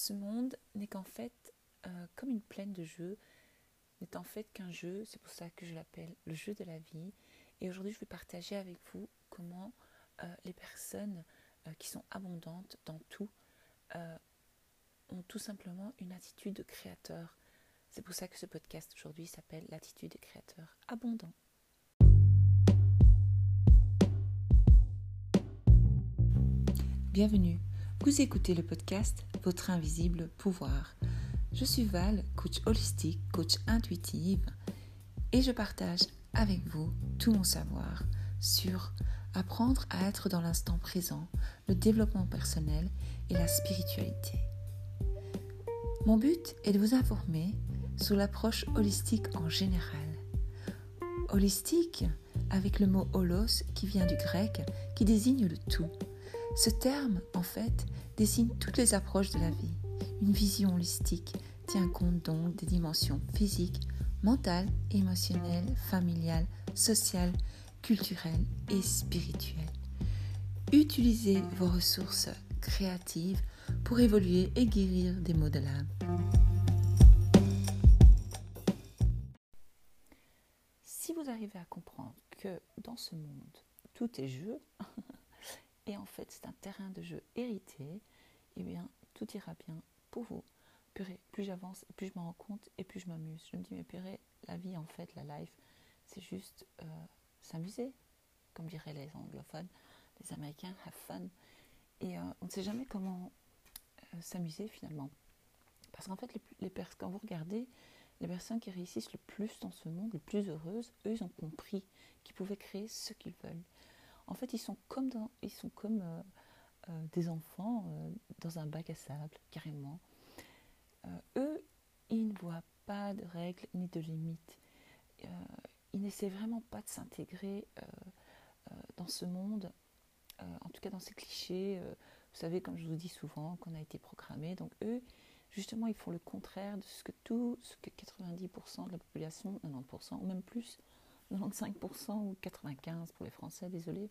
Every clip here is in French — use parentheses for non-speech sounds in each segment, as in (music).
ce monde n'est qu'en fait euh, comme une plaine de jeux, n'est en fait qu'un jeu, c'est pour ça que je l'appelle le jeu de la vie. Et aujourd'hui, je vais partager avec vous comment euh, les personnes euh, qui sont abondantes dans tout ont tout simplement une attitude de créateur. C'est pour ça que ce podcast aujourd'hui s'appelle l'attitude de créateur abondant. Bienvenue. Vous écoutez le podcast Votre invisible pouvoir. Je suis Val, coach holistique, coach intuitive, et je partage avec vous tout mon savoir sur apprendre à être dans l'instant présent, le développement personnel et la spiritualité. Mon but est de vous informer sur l'approche holistique en général. Holistique avec le mot holos qui vient du grec qui désigne le tout. Ce terme, en fait, désigne toutes les approches de la vie une vision holistique tient compte donc des dimensions physiques, mentales, émotionnelles, familiales, sociales, culturelles et spirituelles. Utilisez vos ressources créatives pour évoluer et guérir des maux de l'âme. Si vous arrivez à comprendre que dans ce monde, tout est jeu, (laughs) et en fait c'est un terrain de jeu hérité, eh bien tout ira bien pour vous. plus j'avance, plus je me rends compte et plus je m'amuse. Je me dis, mais purée, la vie, en fait, la life, c'est juste euh, s'amuser, comme diraient les anglophones, les américains, have fun. Et euh, on ne sait jamais comment euh, s'amuser finalement. Parce qu'en fait, les, les quand vous regardez, les personnes qui réussissent le plus dans ce monde, les plus heureuses, eux, ils ont compris qu'ils pouvaient créer ce qu'ils veulent. En fait, ils sont comme, ils sont comme euh, des enfants euh, dans un bac à sable, carrément. Euh, eux, ils ne voient pas de règles ni de limites. ils n'essaient vraiment pas de s'intégrer dans ce monde, en tout cas dans ces clichés. vous savez, comme je vous dis souvent, qu'on a été programmé. Donc eux, justement, ils font le contraire de ce que tout, ce que 90% de la population, 90% ou même plus, 95% ou 95% pour les Français, désolé,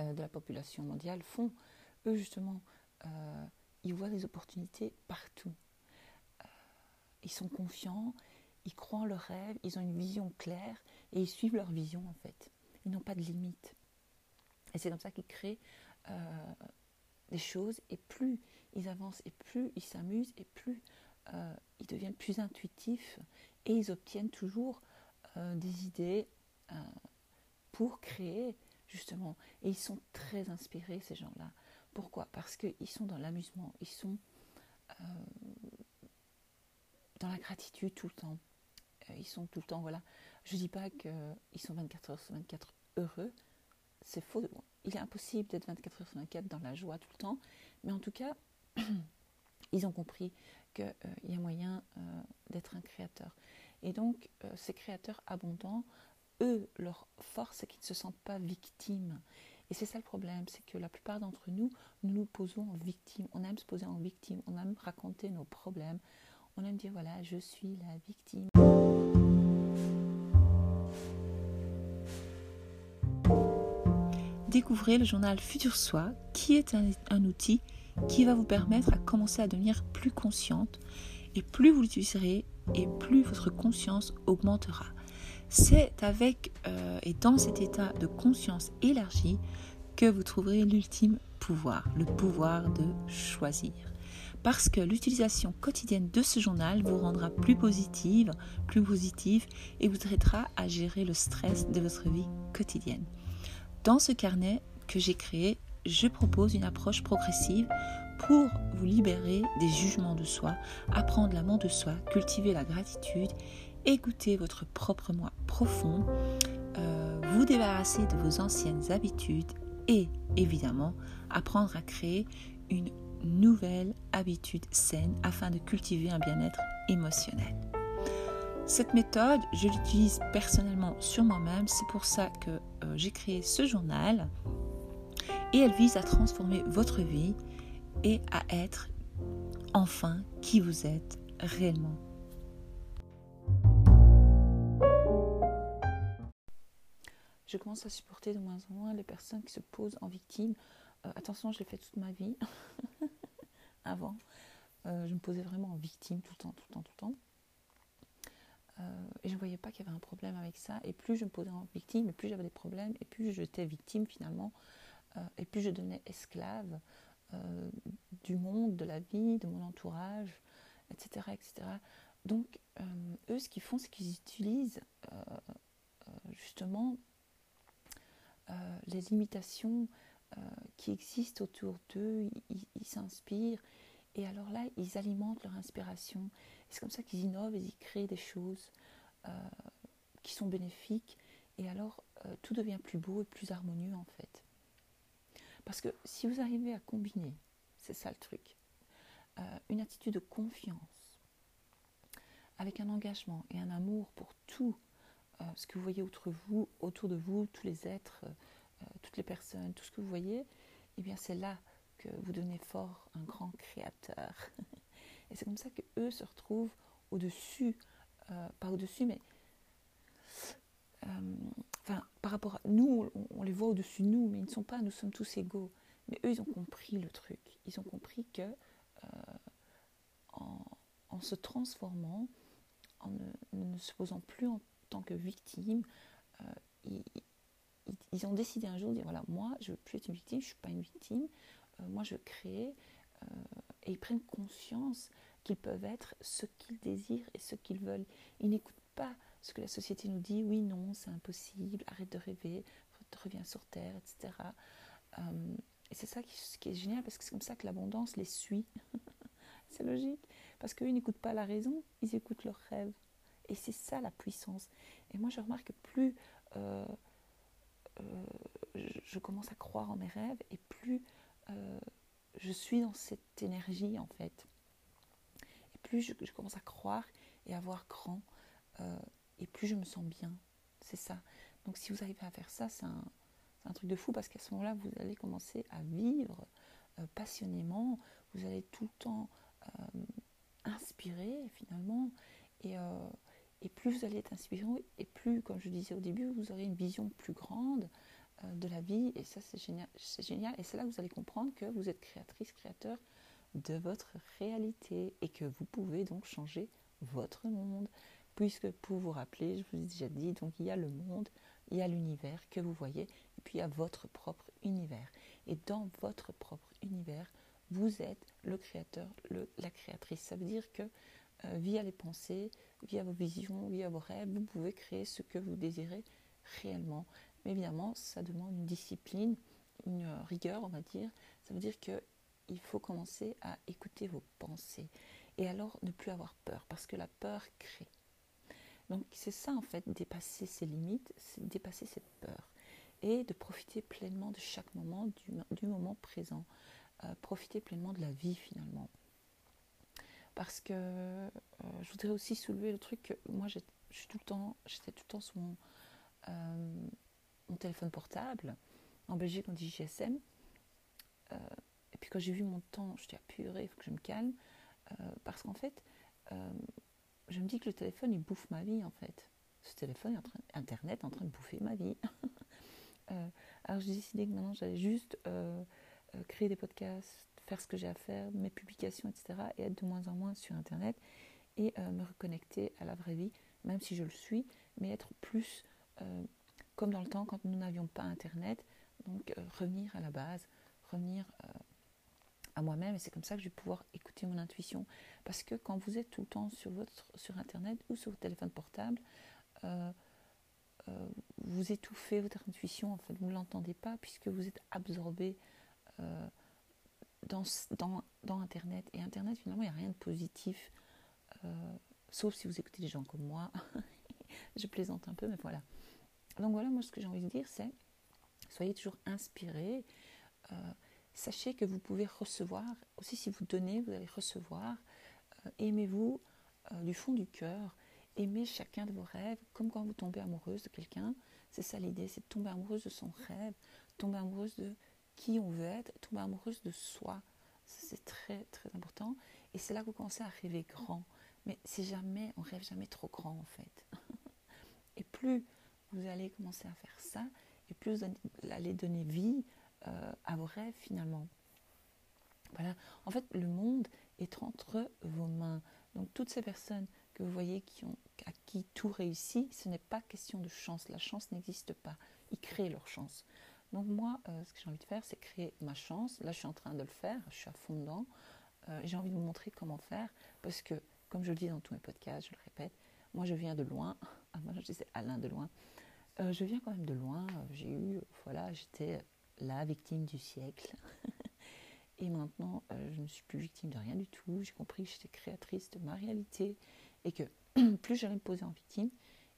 euh, de la population mondiale font. Eux, justement, euh, ils voient des opportunités partout. Euh, ils sont confiants, ils croient en leurs rêves, ils ont une vision claire et ils suivent leur vision en fait. Ils n'ont pas de limites. Et c'est comme ça qu'ils créent des choses et plus ils avancent et plus ils s'amusent et plus ils deviennent plus intuitifs et ils obtiennent toujours des idées pour créer justement. Et ils sont très inspirés, ces gens-là. Pourquoi? Parce qu'ils sont dans l'amusement, ils sont euh, dans la gratitude tout le temps. Euh, ils sont tout le temps, voilà. Je ne dis pas qu'ils sont 24 heures sur 24 heureux, c'est faux. Il est impossible d'être 24 heures sur 24 dans la joie tout le temps, mais en tout cas, (clears throat) ils ont compris qu'il euh, y a moyen d'être un créateur. Et donc, ces créateurs abondants eux, leur force, c'est qu'ils ne se sentent pas victimes. Et c'est ça le problème, c'est que la plupart d'entre nous, nous nous posons en victime. On aime se poser en victime, on aime raconter nos problèmes, on aime dire voilà, je suis la victime. Découvrez le journal Futur Soi, qui est un, un outil qui va vous permettre à commencer à devenir plus consciente. Et plus vous l'utiliserez, et plus votre conscience augmentera. C'est avec euh, et dans cet état de conscience élargie que vous trouverez l'ultime pouvoir, le pouvoir de choisir. Parce que l'utilisation quotidienne de ce journal vous rendra plus positive, plus positive et vous aidera à gérer le stress de votre vie quotidienne. Dans ce carnet que j'ai créé, je propose une approche progressive pour vous libérer des jugements de soi, apprendre l'amour de soi, cultiver la gratitude écoutez votre propre moi profond, euh, vous débarrasser de vos anciennes habitudes et évidemment apprendre à créer une nouvelle habitude saine afin de cultiver un bien-être émotionnel. Cette méthode, je l'utilise personnellement sur moi-même, c'est pour ça que euh, j'ai créé ce journal et elle vise à transformer votre vie et à être enfin qui vous êtes réellement. je commence à supporter de moins en moins les personnes qui se posent en victime. Euh, attention, je l'ai fait toute ma vie (laughs) avant. Euh, je me posais vraiment en victime tout le temps, tout le temps, tout le temps. Euh, et je ne voyais pas qu'il y avait un problème avec ça. Et plus je me posais en victime, et plus j'avais des problèmes, et plus j'étais victime finalement, et plus je devenais esclave du monde, de la vie, de mon entourage, etc. etc. Donc, eux, ce qu'ils font, c'est qu'ils utilisent justement les limitations qui existent autour d'eux, ils s'inspirent, et alors là, ils alimentent leur inspiration. C'est comme ça qu'ils innovent et ils créent des choses euh, qui sont bénéfiques. Et alors, euh, tout devient plus beau et plus harmonieux en fait. Parce que si vous arrivez à combiner, c'est ça le truc, euh, une attitude de confiance avec un engagement et un amour pour tout ce que vous voyez autour de vous, tous les êtres, toutes les personnes, tout ce que vous voyez, eh bien c'est là vous donnez fort un grand créateur. (laughs) Et c'est comme ça que eux se retrouvent au-dessus, euh, pas au-dessus, mais euh, enfin, par rapport à nous, on, les voit au-dessus de nous, mais ils ne sont pas, nous sommes tous égaux. Mais eux, ils ont compris le truc. Ils ont compris que euh, en, se transformant, en ne, se posant plus en tant que victime, ils, ils, ont décidé un jour de dire voilà, moi, je ne veux plus être une victime, je ne suis pas une victime, euh, moi je crée, euh, et ils prennent conscience qu'ils peuvent être ce qu'ils désirent et ce qu'ils veulent. Ils n'écoutent pas ce que la société nous dit, oui, non, c'est impossible, arrête de rêver, reviens sur Terre, etc. Euh, et c'est ça qui, est génial, parce que c'est comme ça que l'abondance les suit. (laughs) c'est logique, parce qu'eux, n'écoutent pas la raison, ils écoutent leurs rêves. Et c'est ça la puissance. Et moi, je remarque que plus je commence à croire en mes rêves, et plus euh, je suis dans cette énergie en fait. Et plus je, commence à croire et à voir grand, euh, et plus je me sens bien. C'est ça. Donc si vous arrivez à faire ça, c'est un, truc de fou parce qu'à ce moment-là, vous allez commencer à vivre euh, passionnément. Vous allez tout le temps inspirer finalement. Et, et plus vous allez être inspiré, et plus, comme je disais au début, vous aurez une vision plus grande euh, de la vie. Et ça, c'est génial. C'est génial. Et c'est là que vous allez comprendre que vous êtes créatrice, créateur de votre réalité et que vous pouvez donc changer votre monde. Puisque pour vous rappeler, je vous ai déjà dit, donc il y a le monde, il y a l'univers que vous voyez, et puis il y a votre propre univers. Et dans votre propre univers, vous êtes le créateur, la créatrice. Ça veut dire que euh, via les pensées, via vos visions, via vos rêves, vous pouvez créer ce que vous désirez réellement. Mais évidemment, ça demande une discipline, une rigueur, on va dire. Ça veut dire qu'il faut commencer à écouter vos pensées. Et alors, ne plus avoir peur, parce que la peur crée. Donc, c'est ça, en fait, dépasser ses limites, c'est dépasser cette peur. Et de profiter pleinement de chaque moment, du, moment présent. Euh, profiter pleinement de la vie, finalement. Parce que euh, je voudrais aussi soulever le truc que moi, je suis tout le temps, j'étais tout le temps sur mon, euh, mon téléphone portable. En Belgique, on dit GSM. Et puis quand j'ai vu mon temps, je dis, ah purée, il faut que je me calme. Parce qu'en fait, je me dis que le téléphone, il bouffe ma vie, en fait. Ce téléphone est en train, Internet est en train de bouffer ma vie. (laughs) alors j'ai décidé que maintenant, j'allais juste créer des podcasts, faire ce que j'ai à faire, mes publications, etc. Et être de moins en moins sur Internet et me reconnecter à la vraie vie, même si je le suis, mais être plus comme dans le temps quand nous n'avions pas Internet. Donc euh, revenir à la base, revenir euh, à moi-même. Et c'est comme ça que je vais pouvoir écouter mon intuition. Parce que quand vous êtes tout le temps sur, votre, sur Internet ou sur votre téléphone portable, euh, vous étouffez votre intuition. En fait, vous ne l'entendez pas puisque vous êtes absorbé dans, dans, dans, Internet. Et Internet, finalement, il n'y a rien de positif. sauf si vous écoutez des gens comme moi. (laughs) je plaisante un peu, mais voilà. Donc voilà, moi ce que j'ai envie de dire, c'est soyez toujours inspirés. Euh, sachez que vous pouvez recevoir, aussi si vous donnez, vous allez recevoir. Euh, aimez-vous euh, du fond du cœur. Aimez chacun de vos rêves, comme quand vous tombez amoureuse de quelqu'un. C'est ça l'idée, c'est de tomber amoureuse de son rêve, tomber amoureuse de qui on veut être, tomber amoureuse de soi. C'est très très important. Et c'est là que vous commencez à rêver grand. Mais c'est jamais, on rêve jamais trop grand en fait. (laughs) Et plus vous allez commencer à faire ça, et plus vous allez donner vie euh, à vos rêves finalement. Voilà, en fait, le monde est entre vos mains. Donc toutes ces personnes que vous voyez qui ont, à qui tout réussit, ce n'est pas question de chance. La chance n'existe pas. Ils créent leur chance. Donc moi, euh, ce que j'ai envie de faire, c'est créer ma chance. Là, je suis en train de le faire. Je suis à fond dedans. Euh, j'ai envie de vous montrer comment faire parce que, comme je le dis dans tous mes podcasts, je le répète, moi, je viens de loin. (laughs) Ah, moi, je disais Alain de loin. Je viens quand même de loin. J'ai eu, voilà, j'étais la victime du siècle. (laughs) et maintenant, je ne suis plus victime de rien du tout. J'ai compris que j'étais créatrice de ma réalité et que (clears throat) plus j'allais me poser en victime,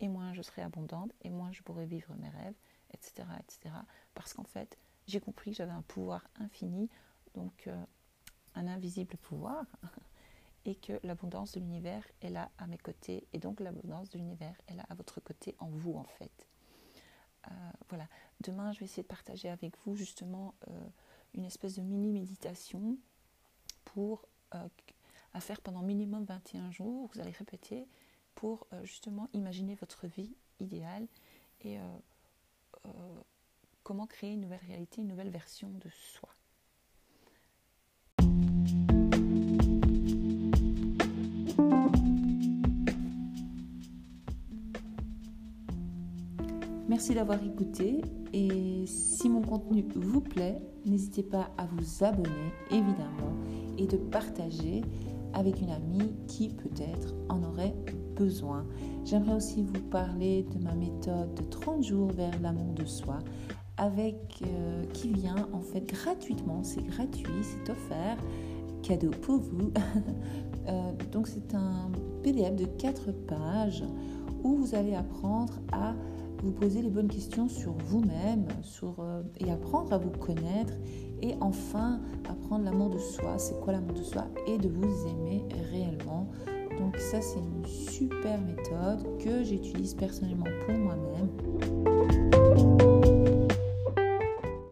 et moins je serais abondante, et moins je pourrais vivre mes rêves, etc. etc. Parce qu'en fait, j'ai compris que j'avais un pouvoir infini, donc euh, un invisible pouvoir, (laughs) et que l'abondance de l'univers est là à mes côtés, et donc l'abondance de l'univers est là à votre côté, en vous en fait. Euh, voilà. Demain, je vais essayer de partager avec vous justement euh, une espèce de mini méditation pour à faire pendant minimum 21 jours. Vous allez répéter pour euh, justement imaginer votre vie idéale et euh, euh, comment créer une nouvelle réalité, une nouvelle version de soi. Merci d'avoir écouté et si mon contenu vous plaît, n'hésitez pas à vous abonner évidemment et de partager avec une amie qui peut-être en aurait besoin. J'aimerais aussi vous parler de ma méthode de 30 jours vers l'amour de soi avec euh, qui vient en fait gratuitement, c'est gratuit, c'est offert, cadeau pour vous. (laughs) Euh, donc c'est un PDF de 4 pages où vous allez apprendre à vous poser les bonnes questions sur vous-même sur, euh, et apprendre à vous connaître et enfin apprendre l'amour de soi, c'est quoi l'amour de soi? Et de vous aimer réellement. Donc ça c'est une super méthode que j'utilise personnellement pour moi-même.